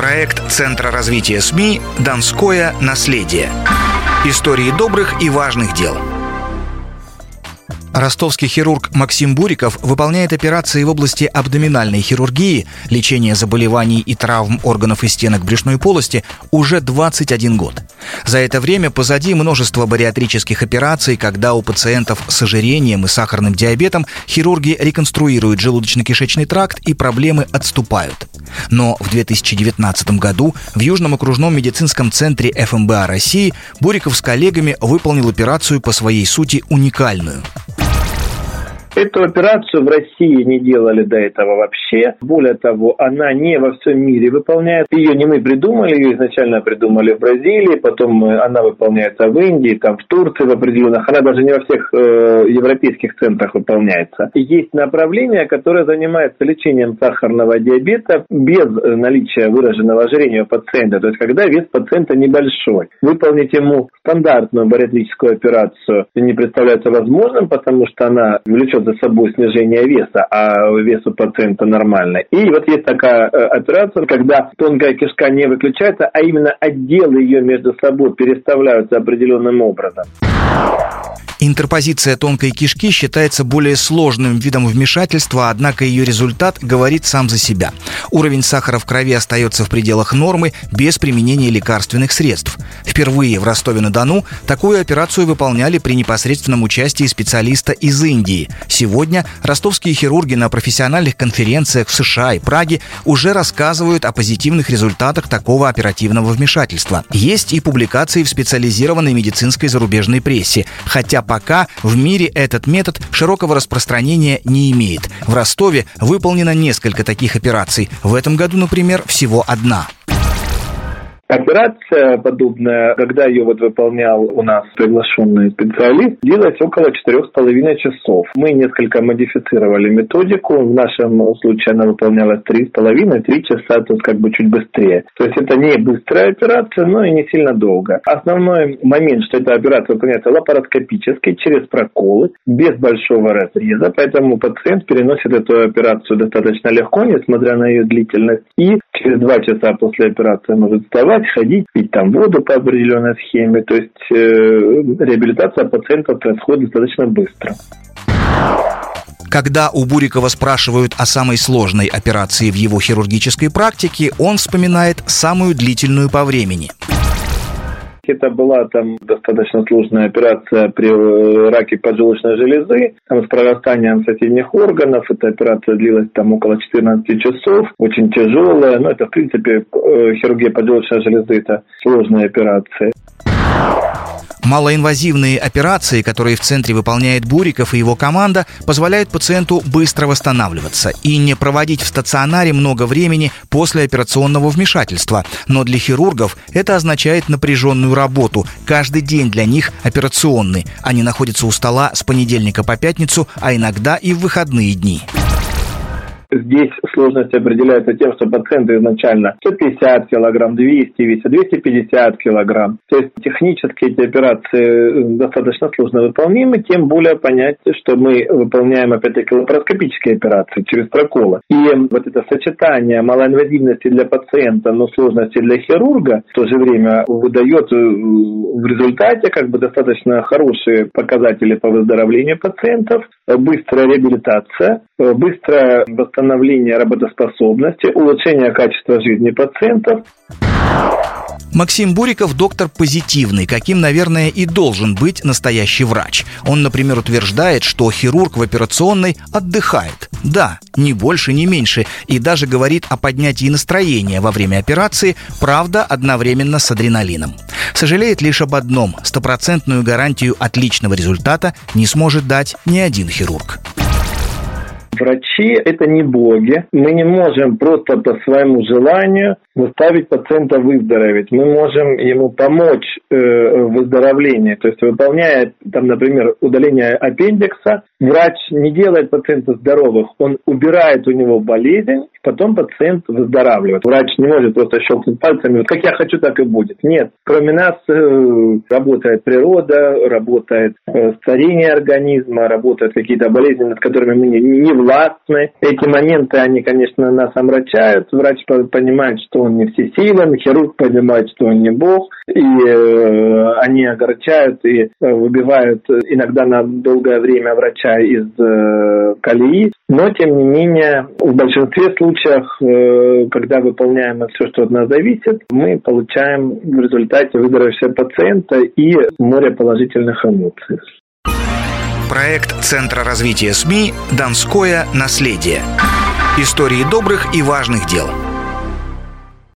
Проект Центра развития СМИ «Донское наследие». Истории добрых и важных дел – Ростовский хирург Максим Буриков выполняет операции в области абдоминальной хирургии, лечения заболеваний и травм органов и стенок брюшной полости уже 21 год. За это время позади множество бариатрических операций, когда у пациентов с ожирением и сахарным диабетом хирурги реконструируют желудочно-кишечный тракт и проблемы отступают. Но в 2019 году в Южном окружном медицинском центре ФМБА России Буриков с коллегами выполнил операцию по своей сути уникальную – Эту операцию в России не делали до этого вообще. Более того, она не во всем мире выполняет. Ее не мы придумали, ее изначально придумали в Бразилии, потом э, она выполняется в Индии, там в Турции в определенных. Она даже не во всех э, европейских центрах выполняется. Есть направление, которое занимается лечением сахарного диабета без наличия выраженного ожирения у пациента. То есть, когда вес пациента небольшой. Выполнить ему стандартную бариатрическую операцию не представляется возможным, потому что она влечет влечет за собой снижение веса, а вес у пациента нормальный. И вот есть такая э, операция, когда тонкая кишка не выключается, а именно отделы ее между собой переставляются определенным образом. Интерпозиция тонкой кишки считается более сложным видом вмешательства, однако ее результат говорит сам за себя. Уровень сахара в крови остается в пределах нормы без применения лекарственных средств. Впервые в Ростове-на-Дону такую операцию выполняли при непосредственном участии специалиста из Индии. Сегодня ростовские хирурги на профессиональных конференциях в США и Праге уже рассказывают о позитивных результатах такого оперативного вмешательства. Есть и публикации в специализированной медицинской зарубежной прессе, хотя пока в мире этот метод широкого распространения не имеет. В Ростове выполнено несколько таких операций. В этом году, например, всего одна. Операция подобная, когда ее вот выполнял у нас приглашенный специалист, длилась около четырех с половиной часов. Мы несколько модифицировали методику. В нашем случае она выполнялась три с половиной, три часа, то есть как бы чуть быстрее. То есть это не быстрая операция, но и не сильно долго. Основной момент, что эта операция выполняется лапароскопически, через проколы, без большого разреза, поэтому пациент переносит эту операцию достаточно легко, несмотря на ее длительность, и через два часа после операции может вставать вставать, ходить, пить там воду по определенной схеме. То есть э, реабилитация пациентов происходит достаточно быстро. Когда у Бурикова спрашивают о самой сложной операции в его хирургической практике, он вспоминает самую длительную по времени – это была там достаточно сложная операция при э, раке поджелудочной железы, там, с прорастанием соседних органов. Эта операция длилась там около 14 часов, очень тяжелая. Но это, в принципе, э, хирургия поджелудочной железы – это сложная операция. Малоинвазивные операции, которые в центре выполняет Буриков и его команда, позволяют пациенту быстро восстанавливаться и не проводить в стационаре много времени после операционного вмешательства. Но для хирургов это означает напряженную работу. Каждый день для них операционный. Они находятся у стола с понедельника по пятницу, а иногда и в выходные дни. Здесь сложность определяется тем, что пациенты изначально 150 килограмм, 200 весят, 250 килограмм. То есть технически эти операции э, достаточно сложно выполнимы, тем более понять, что мы выполняем опять-таки лапароскопические операции через проколы. И вот это сочетание малоинвазивности для пациента, но сложности для хирурга в то же время выдает э, в результате как бы достаточно хорошие показатели по выздоровлению пациентов, быстрая реабилитация, быстрое восстановление работоспособности, улучшение качества жизни пациентов. Максим Буриков – доктор позитивный, каким, наверное, и должен быть настоящий врач. Он, например, утверждает, что хирург в операционной отдыхает. Да, ни больше, ни меньше. И даже говорит о поднятии настроения во время операции, правда, одновременно с адреналином. Сожалеет лишь об одном – стопроцентную гарантию отличного результата не сможет дать ни один хирург. Врачи – это не боги. Мы не можем просто по своему желанию заставить пациента выздороветь. Мы можем ему помочь э, в выздоровлении. То есть, выполняя, там, например, удаление аппендикса, врач не делает пациента здоровых, он убирает у него болезнь, потом пациент выздоравливает. Врач не может просто щелкнуть пальцами, вот как я хочу, так и будет. Нет. Кроме нас э, работает природа, работает э, старение организма, работают какие-то болезни, над которыми мы не, не властны. Эти моменты, они, конечно, нас омрачают. Врач понимает, что он не всесилен, хирург понимает, что он не бог, и э, они огорчают и э, выбивают иногда на долгое время врача из э, колеи, но тем не менее в большинстве случаев, э, когда выполняем все, что от нас зависит, мы получаем в результате выздоровевшего пациента и море положительных эмоций. Проект Центра развития СМИ «Донское наследие». Истории добрых и важных дел –